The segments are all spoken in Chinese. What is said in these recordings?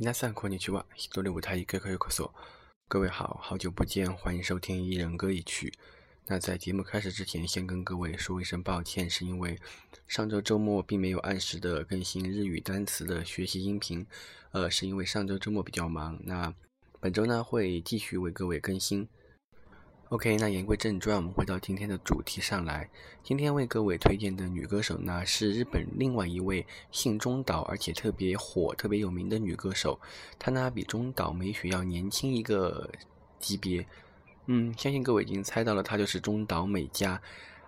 皆さんこんにちは。一人舞台一个可以咳嗽。各位好，好久不见，欢迎收听一人歌一曲。那在节目开始之前，先跟各位说一声抱歉，是因为上周周末并没有按时的更新日语单词的学习音频，呃，是因为上周周末比较忙。那本周呢，会继续为各位更新。 OK，那言归正传，我们回到今天的主题上来。今天为各位推荐的女歌手呢，是日本另外一位姓中岛而且特别火、特别有名的女歌手。她呢比中岛美雪要年轻一个级别。嗯，相信各位已经猜到了，她就是中岛美嘉。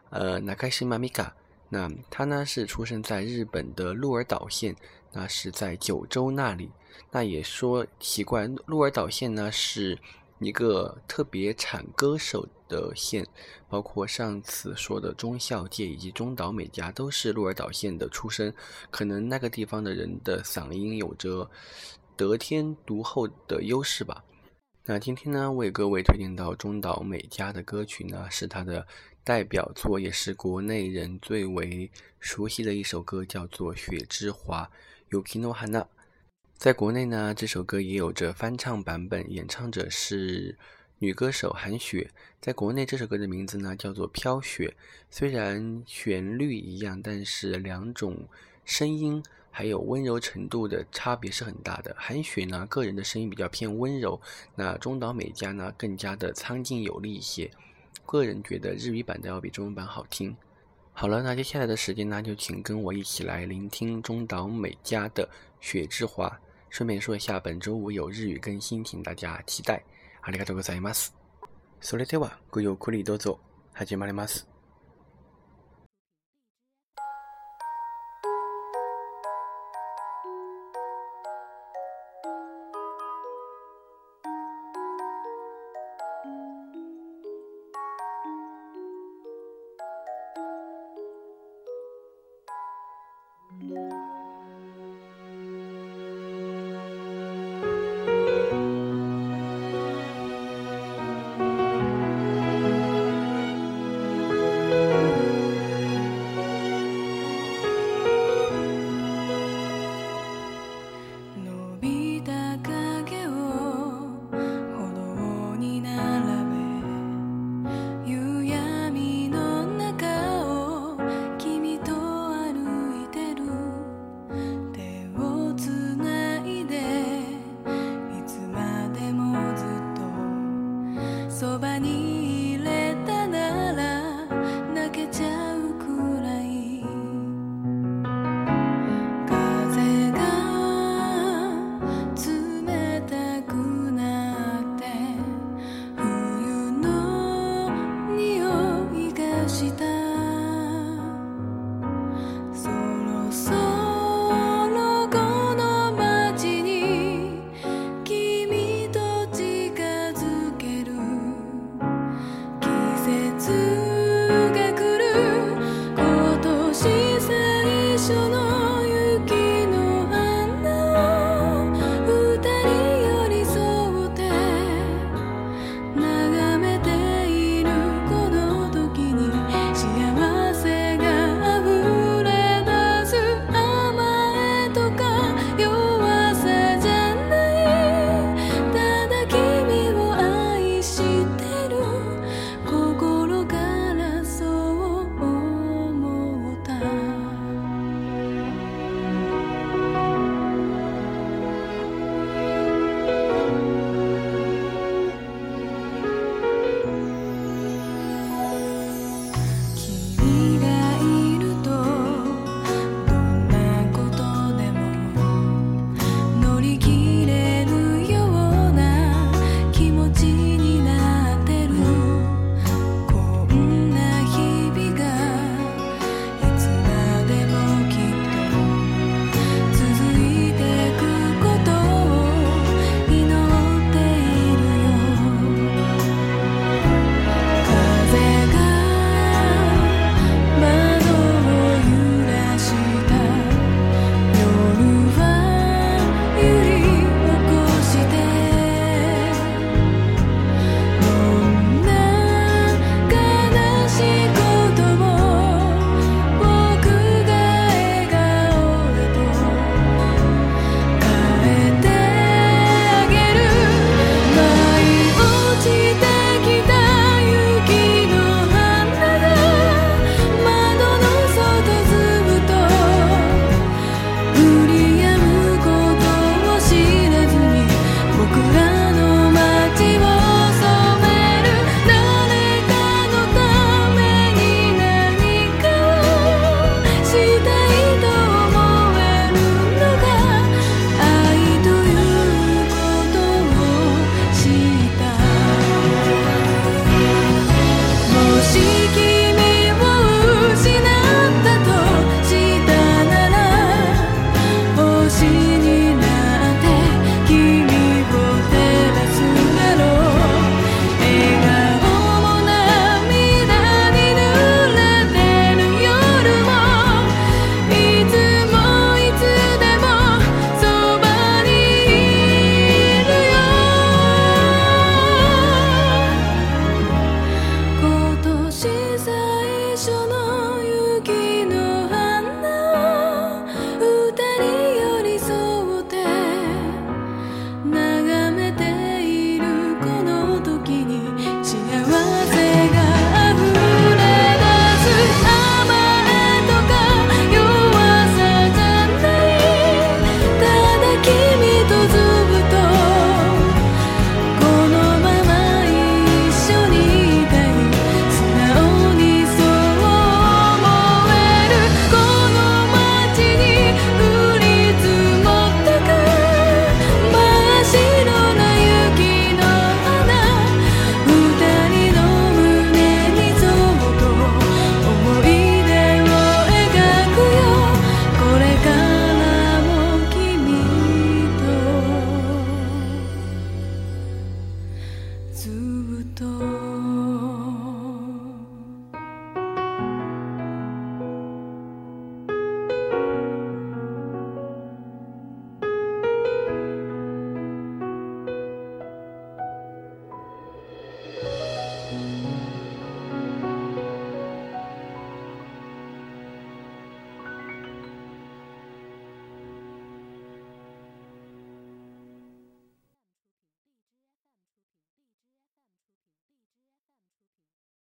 呃，那开始马米卡。那她呢是出生在日本的鹿儿岛县，那是在九州那里。那也说奇怪，鹿儿岛县呢是。一个特别产歌手的县，包括上次说的中孝介以及中岛美嘉都是鹿儿岛县的出身，可能那个地方的人的嗓音有着得天独厚的优势吧。那今天呢，为各位推荐到中岛美嘉的歌曲呢，是她的代表作，也是国内人最为熟悉的一首歌，叫做《雪之华》（Yukino Hana）。在国内呢，这首歌也有着翻唱版本，演唱者是女歌手韩雪。在国内，这首歌的名字呢叫做《飘雪》。虽然旋律一样，但是两种声音还有温柔程度的差别是很大的。韩雪呢，个人的声音比较偏温柔，那中岛美嘉呢更加的苍劲有力一些。个人觉得日语版的要比中文版好听。好了，那接下来的时间呢，就请跟我一起来聆听中岛美嘉的《雪之华》。顺便说一下，本周五有日语更新，请大家期待。ありがとうございます。それではごゆっくりどうぞ。始まります。